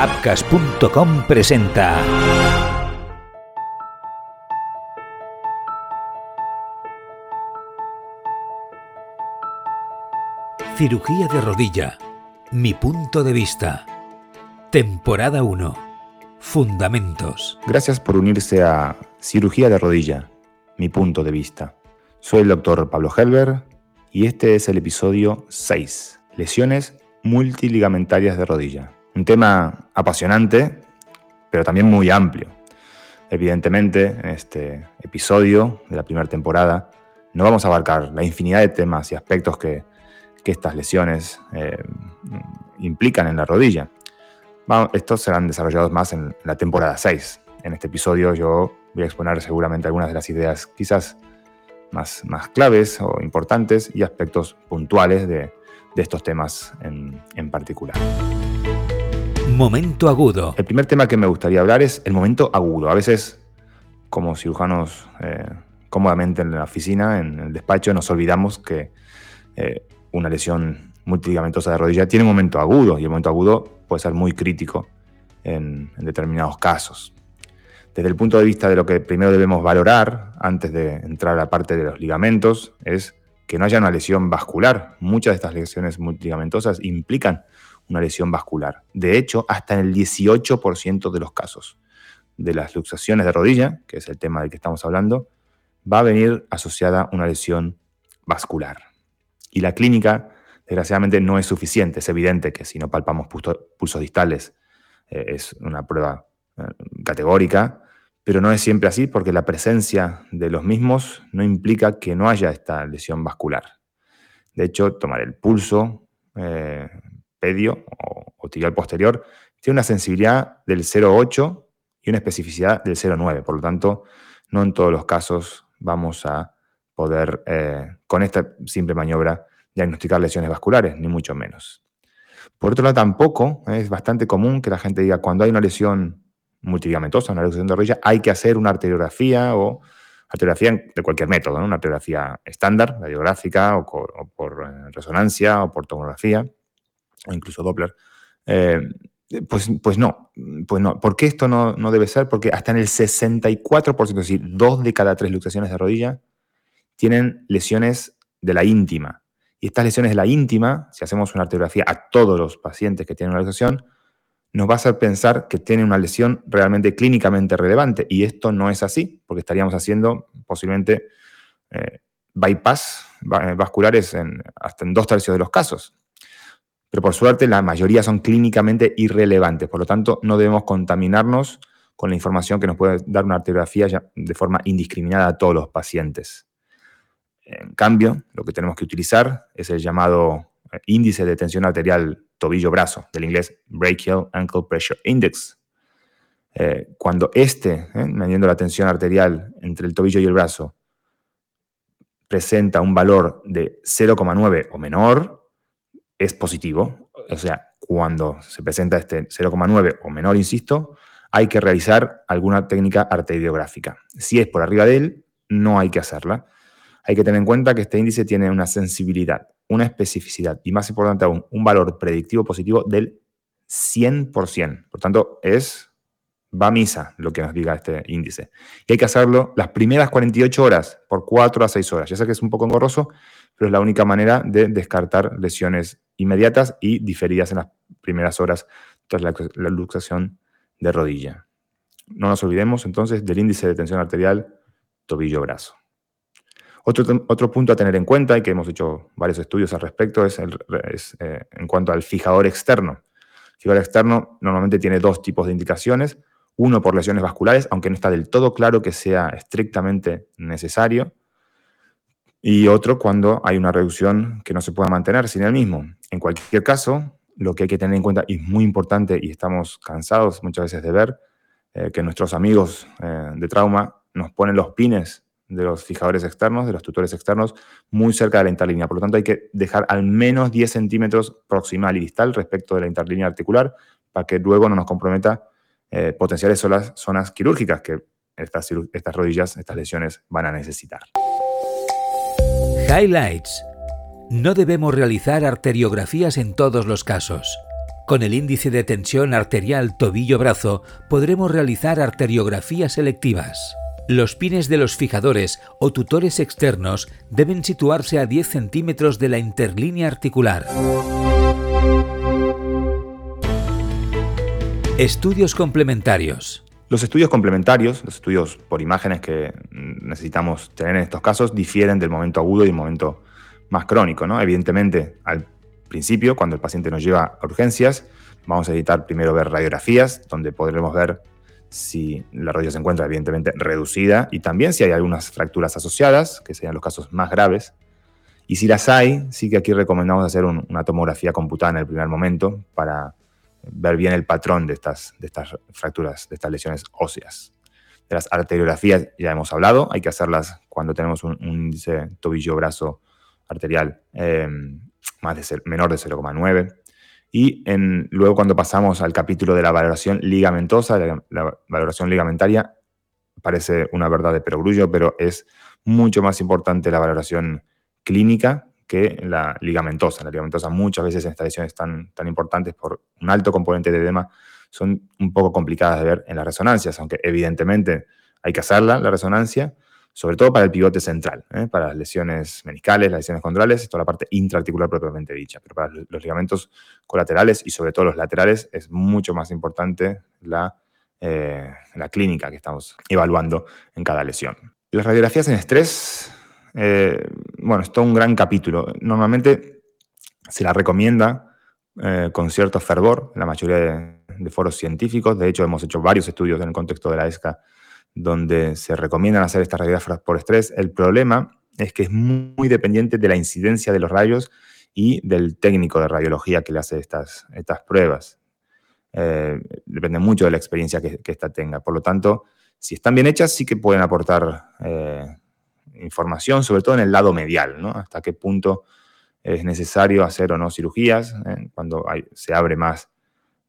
Apcas.com presenta. Cirugía de rodilla. Mi punto de vista. Temporada 1. Fundamentos. Gracias por unirse a Cirugía de rodilla. Mi punto de vista. Soy el doctor Pablo Helber y este es el episodio 6. Lesiones multiligamentarias de rodilla. Un tema apasionante, pero también muy amplio. Evidentemente, en este episodio de la primera temporada no vamos a abarcar la infinidad de temas y aspectos que que estas lesiones eh, implican en la rodilla. estos serán desarrollados más en la temporada 6. En este episodio yo voy a exponer seguramente algunas de las ideas quizás más, más claves o importantes y aspectos puntuales de, estos temas en, particular. Momento agudo. El primer tema que me gustaría hablar es el momento agudo. A veces, como cirujanos eh, cómodamente en la oficina, en el despacho, nos olvidamos que eh, una lesión multiligamentosa de rodilla tiene un momento agudo y el momento agudo puede ser muy crítico en, determinados casos. Desde el punto de vista de lo que primero debemos valorar antes de entrar a la parte de los ligamentos es que no haya una lesión vascular. Muchas de estas lesiones multiligamentosas implican una lesión vascular. De hecho, hasta en el 18% de los casos de las luxaciones de rodilla, que es el tema del que estamos hablando, va a venir asociada una lesión vascular. Y la clínica, desgraciadamente, no es suficiente. Es evidente que si no palpamos pulsos distales eh, es una prueba eh, categórica, pero no es siempre así porque la presencia de los mismos no implica que no haya esta lesión vascular. De hecho, tomar el pulso eh, pedio o, o tibial posterior tiene una sensibilidad del 0,8 y una especificidad del 0,9. Por lo tanto, no en todos los casos vamos a poder, eh, con esta simple maniobra, diagnosticar lesiones vasculares, ni mucho menos. Por otro lado, tampoco es bastante común que la gente diga, cuando hay una lesión multiligamentosa, una lesión de rodilla, hay que hacer una arteriografía o arteriografía de cualquier método, una arteriografía estándar, radiográfica o, por eh, resonancia o por tomografía o incluso Doppler. Eh, pues, pues no, pues no. ¿Por qué esto no, no, debe ser? Porque hasta en el 64%, es decir, dos de cada tres luxaciones de rodilla, tienen lesiones de la íntima. Y estas lesiones de la íntima, si hacemos una arteriografía a todos los pacientes que tienen una lesión, nos va a hacer pensar que tienen una lesión realmente clínicamente relevante. Y esto no es así, porque estaríamos haciendo posiblemente eh, bypass eh, vasculares en, hasta en dos tercios de los casos. Pero por suerte la mayoría son clínicamente irrelevantes, por lo tanto no debemos contaminarnos con la información que nos puede dar una arteriografía de forma indiscriminada a todos los pacientes. En cambio, lo que tenemos que utilizar es el llamado eh, índice de tensión arterial tobillo-brazo, del inglés Brachial Ankle Pressure Index. Eh, cuando este, eh, midiendo la tensión arterial entre el tobillo y el brazo, presenta un valor de 0,9 o menor, es positivo. O sea, cuando se presenta este 0,9 o menor, insisto, hay que realizar alguna técnica arteriográfica. Si es por arriba de él, no hay que hacerla. Hay que tener en cuenta que este índice tiene una sensibilidad, una especificidad y, más importante aún, un valor predictivo positivo del 100%. Por tanto, es va a misa lo que nos diga este índice. Y hay que hacerlo las primeras 48 horas, por 4 a 6 horas. Ya sé que es un poco engorroso, pero es la única manera de descartar lesiones inmediatas y diferidas en las primeras horas tras la, luxación de rodilla. No nos olvidemos entonces del índice de tensión arterial tobillo-brazo. Otro, punto a tener en cuenta, y que hemos hecho varios estudios al respecto, es, eh, en cuanto al fijador externo. El fijador externo normalmente tiene dos tipos de indicaciones. Uno por lesiones vasculares, aunque no está del todo claro que sea estrictamente necesario. Y otro cuando hay una reducción que no se pueda mantener sin el mismo. En cualquier caso, lo que hay que tener en cuenta, y es muy importante, y estamos cansados muchas veces de ver, eh, que nuestros amigos eh, de trauma nos ponen los pines de los fijadores externos, de los tutores externos, muy cerca de la interlínea. Por lo tanto, hay que dejar al menos 10 centímetros proximal y distal respecto de la interlínea articular para que luego no nos comprometa eh, potenciales zonas, quirúrgicas que estas rodillas, estas lesiones van a necesitar. Highlights. No debemos realizar arteriografías en todos los casos. Con el índice de tensión arterial tobillo-brazo podremos realizar arteriografías selectivas. Los pines de los fijadores o tutores externos deben situarse a 10 centímetros de la interlínea articular. Estudios complementarios. Los estudios complementarios, los estudios por imágenes que necesitamos tener en estos casos, difieren del momento agudo y del momento más crónico. ¿no? Evidentemente, al principio, cuando el paciente nos lleva a urgencias, vamos a editar primero ver radiografías, donde podremos ver si la rodilla se encuentra evidentemente reducida y también si hay algunas fracturas asociadas, que serían los casos más graves. Y si las hay, sí que aquí recomendamos hacer una tomografía computada en el primer momento para ver bien el patrón de estas, de estas fracturas, de estas lesiones óseas. De las arteriografías ya hemos hablado, hay que hacerlas cuando tenemos un, índice tobillo-brazo arterial eh, más de menor de 0,9. Y luego cuando pasamos al capítulo de la valoración ligamentosa, la, valoración ligamentaria parece una verdad de perogrullo, pero es mucho más importante la valoración clínica que la ligamentosa. La ligamentosa muchas veces en estas lesiones tan, tan importantes por un alto componente de edema son un poco complicadas de ver en las resonancias, aunque evidentemente hay que hacerla, la resonancia, sobre todo para el pivote central, ¿eh? para las lesiones meniscales, las lesiones condrales, toda la parte intraarticular propiamente dicha. Pero para los ligamentos colaterales y sobre todo los laterales es mucho más importante la, eh, la clínica que estamos evaluando en cada lesión. Las radiografías en estrés, eh, bueno, es un gran capítulo. Normalmente se la recomienda con cierto fervor en la mayoría de, foros científicos. De hecho, hemos hecho varios estudios en el contexto de la ESCA donde se recomiendan hacer estas radiografías por estrés. El problema es que es muy dependiente de la incidencia de los rayos y del técnico de radiología que le hace estas, estas pruebas. Eh, depende mucho de la experiencia que, ésta tenga. Por lo tanto, si están bien hechas, sí que pueden aportar eh, información, sobre todo en el lado medial, ¿no? Hasta qué punto es necesario hacer o no cirugías, ¿eh? cuando se abre más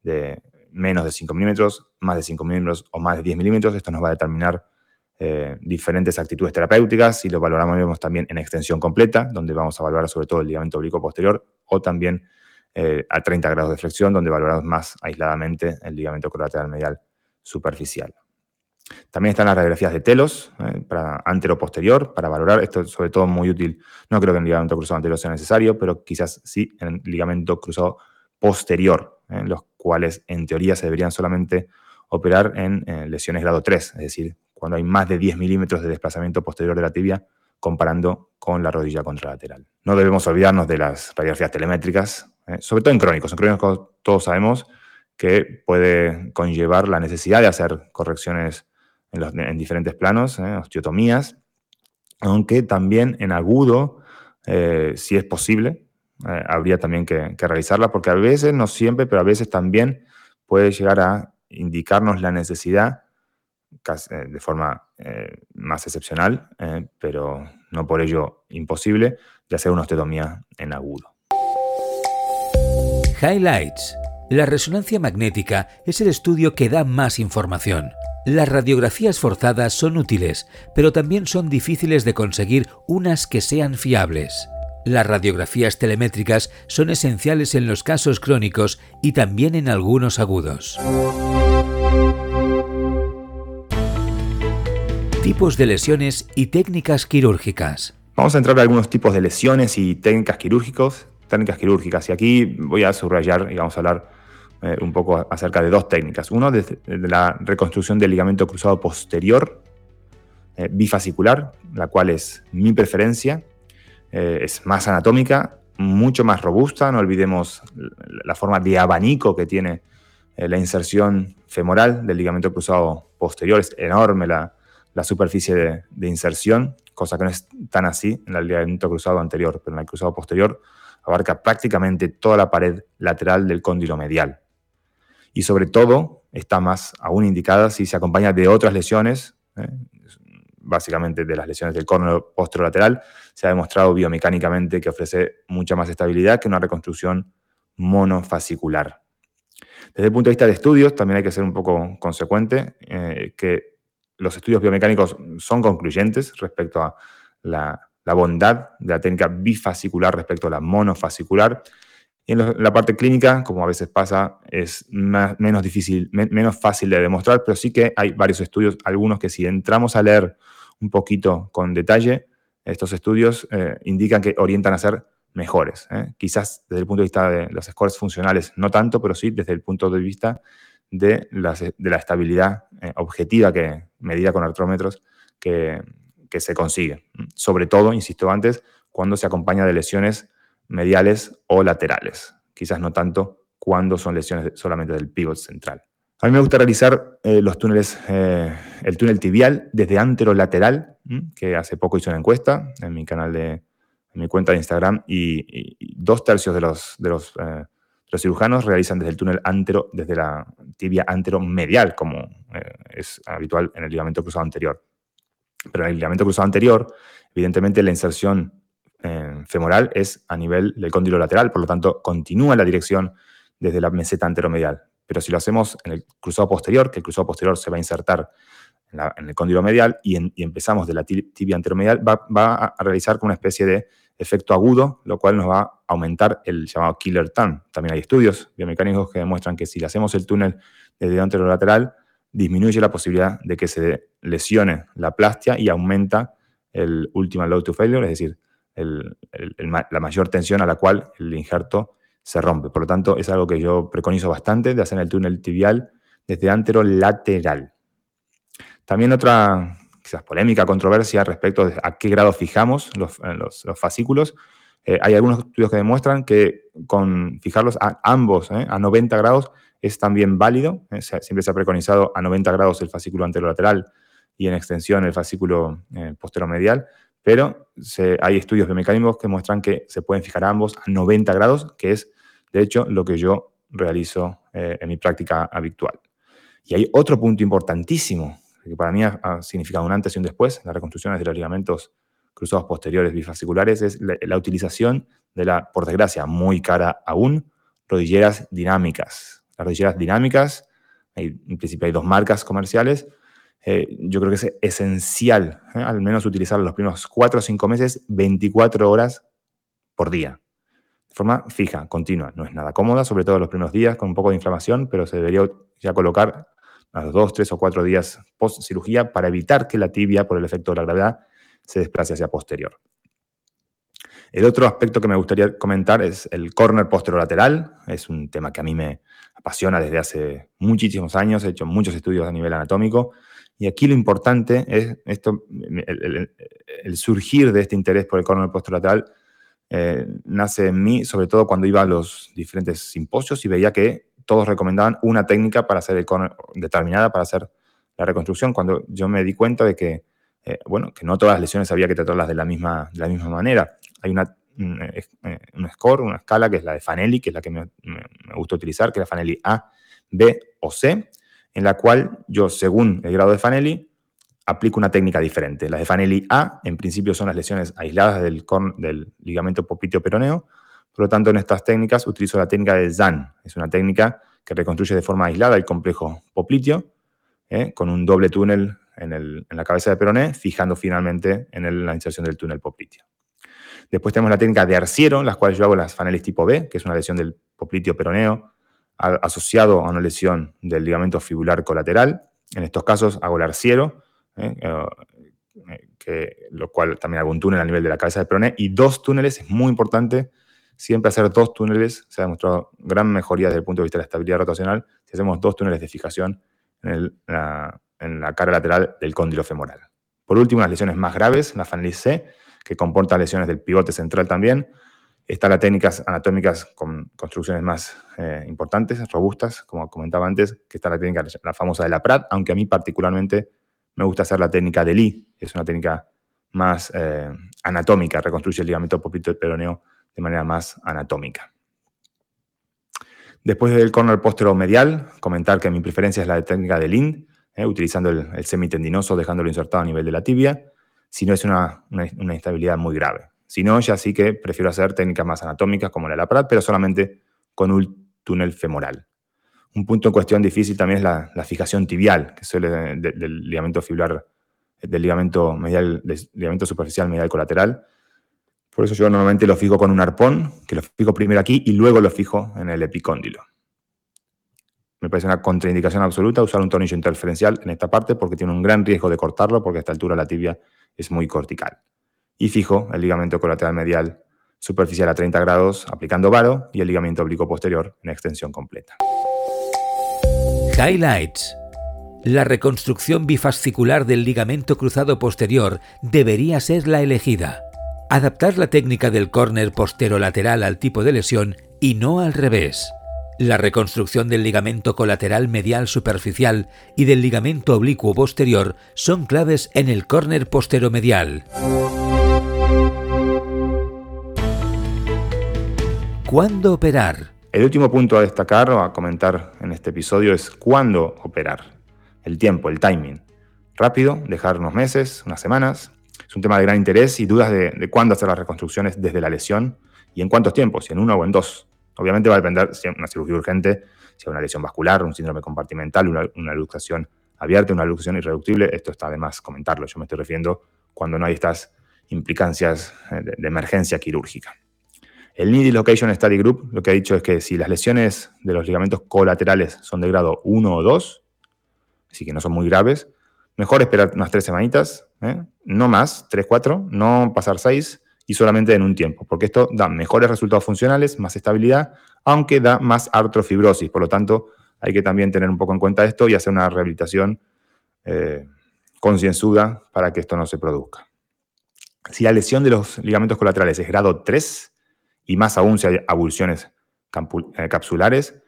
de, menos de 5 milímetros, más de 5 milímetros o más de 10 milímetros. Esto nos va a determinar eh, diferentes actitudes terapéuticas y lo valoramos también en extensión completa, donde vamos a valorar sobre todo el ligamento oblicuo posterior o también eh, a 30 grados de flexión, donde valoramos más aisladamente el ligamento colateral medial superficial. También están las radiografías de telos eh, para antero-posterior, para valorar. Esto es sobre todo muy útil. No creo que en ligamento cruzado anterior sea necesario, pero quizás sí en el ligamento cruzado posterior, en los cuales en teoría se deberían solamente operar en eh, lesiones grado 3, es decir, cuando hay más de 10 milímetros de desplazamiento posterior de la tibia comparando con la rodilla contralateral. No debemos olvidarnos de las radiografías telemétricas, eh, sobre todo en crónicos. En crónicos todos sabemos que puede conllevar la necesidad de hacer correcciones en, diferentes planos, eh, osteotomías, aunque también en agudo, si es posible, eh, habría también que, realizarla, porque a veces, no siempre, pero a veces también puede llegar a indicarnos la necesidad, eh, de forma eh, más excepcional, pero no por ello imposible, de hacer una osteotomía en agudo. Highlights. La resonancia magnética es el estudio que da más información. Las radiografías forzadas son útiles, pero también son difíciles de conseguir unas que sean fiables. Las radiografías telemétricas son esenciales en los casos crónicos y también en algunos agudos. Tipos de lesiones y técnicas quirúrgicas. Vamos a entrar en algunos tipos de lesiones y técnicas quirúrgicos, técnicas quirúrgicas. Y aquí voy a subrayar y vamos a hablar eh, un poco acerca de dos técnicas. Uno, de, la reconstrucción del ligamento cruzado posterior eh, bifascicular, la cual es mi preferencia, eh, es más anatómica, mucho más robusta, no olvidemos la forma de abanico que tiene la inserción femoral del ligamento cruzado posterior, es enorme la, superficie de, inserción, cosa que no es tan así en el ligamento cruzado anterior, pero en el cruzado posterior abarca prácticamente toda la pared lateral del cóndilo medial. Y sobre todo está más aún indicada si se acompaña de otras lesiones, ¿eh? básicamente de las lesiones del córneo posterolateral, se ha demostrado biomecánicamente que ofrece mucha más estabilidad que una reconstrucción monofascicular. Desde el punto de vista de estudios, también hay que ser un poco consecuente, eh, que los estudios biomecánicos son concluyentes respecto a la, bondad de la técnica bifascicular respecto a la monofascicular. En la parte clínica, como a veces pasa, es menos difícil, menos fácil de demostrar, pero sí que hay varios estudios, algunos que si entramos a leer un poquito con detalle, estos estudios eh, indican que orientan a ser mejores. ¿eh? Quizás desde el punto de vista de los scores funcionales no tanto, pero sí desde el punto de vista de la, de la estabilidad eh, objetiva que medida con artrómetros que, que se consigue. Sobre todo, insisto antes, cuando se acompaña de lesiones mediales o laterales. Quizás no tanto cuando son lesiones solamente del pivot central. A mí me gusta realizar eh, los túneles, eh, el túnel tibial desde anterolateral, que hace poco hice una encuesta en mi canal de, en mi cuenta de Instagram, y, dos tercios de los, de los, eh, los, cirujanos realizan desde el túnel antero, desde la tibia anteromedial, como es habitual en el ligamento cruzado anterior. Pero en el ligamento cruzado anterior, evidentemente la inserción femoral es a nivel del cóndilo lateral, por lo tanto continúa la dirección desde la meseta anteromedial. Pero si lo hacemos en el cruzado posterior, que el cruzado posterior se va a insertar en, el cóndilo medial y, empezamos de la tibia anteromedial, va, a realizar como una especie de efecto agudo, lo cual nos va a aumentar el llamado killer turn. También hay estudios biomecánicos que demuestran que si le hacemos el túnel desde anterolateral, disminuye la posibilidad de que se lesione la plastia y aumenta el ultimate load to failure, es decir, la mayor tensión a la cual el injerto se rompe. Por lo tanto, es algo que yo preconizo bastante de hacer el túnel tibial desde anterolateral. También otra quizás polémica, controversia respecto a qué grado fijamos los, fascículos. Eh, hay algunos estudios que demuestran que con fijarlos a ambos eh, a 90 grados es también válido. Eh, siempre se ha preconizado a 90 grados el fascículo anterolateral y en extensión el fascículo posteromedial pero hay estudios biomecánicos que muestran que se pueden fijar ambos a 90 grados, que es de hecho lo que yo realizo eh, en mi práctica habitual. Y hay otro punto importantísimo, que para mí ha, significado un antes y un después en las reconstrucciones de los ligamentos cruzados posteriores bifasciculares, es la, utilización de la, por desgracia, muy cara aún, rodilleras dinámicas. Las rodilleras dinámicas, en principio hay dos marcas comerciales, eh, yo creo que es esencial, ¿eh? al menos utilizar los primeros 4 o 5 meses, 24 horas por día. De forma fija, continua. No es nada cómoda, sobre todo los primeros días, con un poco de inflamación, pero se debería ya colocar a los 2, 3 o 4 días post cirugía para evitar que la tibia, por el efecto de la gravedad, se desplace hacia posterior. El otro aspecto que me gustaría comentar es el corner posterolateral. Es un tema que a mí me apasiona desde hace muchísimos años. He hecho muchos estudios a nivel anatómico. Y aquí lo importante es esto, el, surgir de este interés por el corner posterolateral eh, nace en mí, sobre todo cuando iba a los diferentes simposios y veía que todos recomendaban una técnica para hacer el corner determinada para hacer la reconstrucción, cuando yo me di cuenta de que, eh, bueno, que no todas las lesiones había que tratarlas de la misma, de la misma manera. Hay una, un, eh, score, una escala que es la de Fanelli, que es la que me, me gusta utilizar, que es la Fanelli A, B o C, en la cual yo, según el grado de Fanelli, aplico una técnica diferente. Las de Fanelli A, en principio, son las lesiones aisladas del, ligamento popliteo peroneo. Por lo tanto, en estas técnicas utilizo la técnica de ZAN. Es una técnica que reconstruye de forma aislada el complejo popliteo, ¿eh? con un doble túnel en, la cabeza de peroné, fijando finalmente en la inserción del túnel popliteo. Después tenemos la técnica de arciero, en las cuales yo hago las Fanelli tipo B, que es una lesión del popliteo peroneo, asociado a una lesión del ligamento fibular colateral. En estos casos hago el arciero, ¿eh? Eh, que, lo cual también hago un túnel a nivel de la cabeza de peroné, y dos túneles, es muy importante siempre hacer dos túneles, se ha demostrado gran mejoría desde el punto de vista de la estabilidad rotacional, si hacemos dos túneles de fijación en, la, cara lateral del cóndilo femoral. Por último, las lesiones más graves, la Fanlis C, que comporta lesiones del pivote central también, están las técnicas anatómicas con construcciones más eh, importantes, robustas, como comentaba antes, que está la técnica, la famosa de la Prat, aunque a mí particularmente me gusta hacer la técnica de Lee, es una técnica más eh, anatómica, reconstruye el ligamento poplito peroneo de manera más anatómica. Después del corner postero medial, comentar que mi preferencia es la de técnica de Lind, eh, utilizando el, semitendinoso, dejándolo insertado a nivel de la tibia, si no es una instabilidad muy grave. Si no, ya sí que prefiero hacer técnicas más anatómicas como la de la Prat, pero solamente con un túnel femoral. Un punto en cuestión difícil también es la, fijación tibial, que suele del ligamento fibular, del ligamento, medial, del ligamento superficial medial colateral, Por eso yo normalmente lo fijo con un arpón, que lo fijo primero aquí y luego lo fijo en el epicóndilo. Me parece una contraindicación absoluta usar un tornillo interferencial en esta parte porque tiene un gran riesgo de cortarlo porque a esta altura la tibia es muy cortical. Y fijo el ligamento colateral medial superficial a 30 grados aplicando varo y el ligamento oblicuo posterior en extensión completa. Highlights. La reconstrucción bifascicular del ligamento cruzado posterior debería ser la elegida. Adaptar la técnica del córner posterolateral al tipo de lesión y no al revés. La reconstrucción del ligamento colateral medial superficial y del ligamento oblicuo posterior son claves en el córner posteromedial. ¿Cuándo operar? El último punto a destacar o a comentar en este episodio es cuándo operar. El tiempo, el timing. Rápido, dejar unos meses, unas semanas. Es un tema de gran interés y dudas de, cuándo hacer las reconstrucciones desde la lesión y en cuántos tiempos, si en uno o en dos. Obviamente va a depender si es una cirugía urgente, si hay una lesión vascular, un síndrome compartimental, una, una luxación abierta, una luxación irreductible. Esto está de más comentarlo. Yo me estoy refiriendo cuando no hay estas implicancias eh, de, emergencia quirúrgica. El Needy Location Study Group lo que ha dicho es que si las lesiones de los ligamentos colaterales son de grado 1 o 2, así que no son muy graves, mejor esperar unas tres semanitas, ¿eh? no más, 3, 4, no pasar 6 y solamente en un tiempo, porque esto da mejores resultados funcionales, más estabilidad, aunque da más artrofibrosis. Por lo tanto, hay que también tener un poco en cuenta esto y hacer una rehabilitación eh, concienzuda para que esto no se produzca. Si la lesión de los ligamentos colaterales es grado 3, y más aún si hay abulsiones eh, capsulares,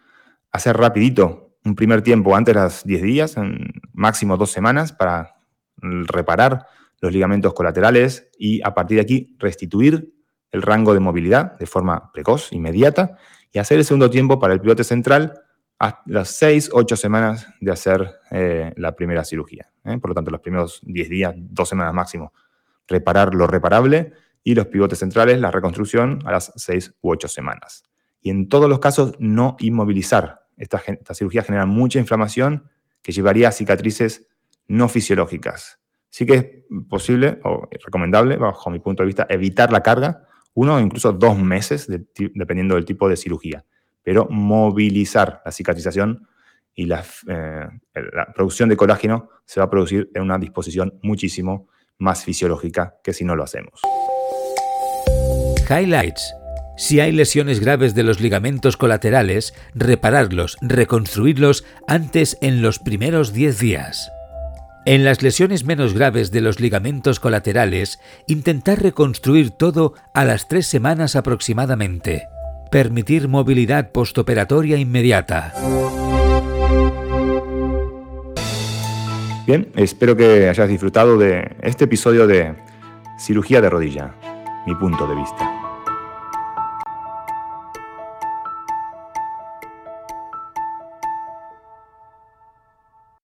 hacer rapidito un primer tiempo antes de las 10 días, en máximo dos semanas, para reparar los ligamentos colaterales y a partir de aquí restituir el rango de movilidad de forma precoz, inmediata, y hacer el segundo tiempo para el pivote central a las 6, 8 semanas de hacer eh, la primera cirugía. ¿eh? Por lo tanto, los primeros 10 días, dos semanas máximo, reparar lo reparable y los pivotes centrales, la reconstrucción a las 6 u 8 semanas. Y en todos los casos, no inmovilizar. Esta, esta cirugía genera mucha inflamación que llevaría a cicatrices no fisiológicas. Sí que es posible o recomendable, bajo mi punto de vista, evitar la carga, uno o incluso dos meses, dependiendo del tipo de cirugía, pero movilizar la cicatrización y la, eh, la, producción de colágeno se va a producir en una disposición muchísimo más fisiológica que si no lo hacemos. Highlights. Si hay lesiones graves de los ligamentos colaterales, repararlos, reconstruirlos antes en los primeros 10 días. En las lesiones menos graves de los ligamentos colaterales, intentar reconstruir todo a las tres semanas aproximadamente. Permitir movilidad postoperatoria inmediata. Bien, espero que hayas disfrutado de este episodio de Cirugía de rodilla, mi punto de vista.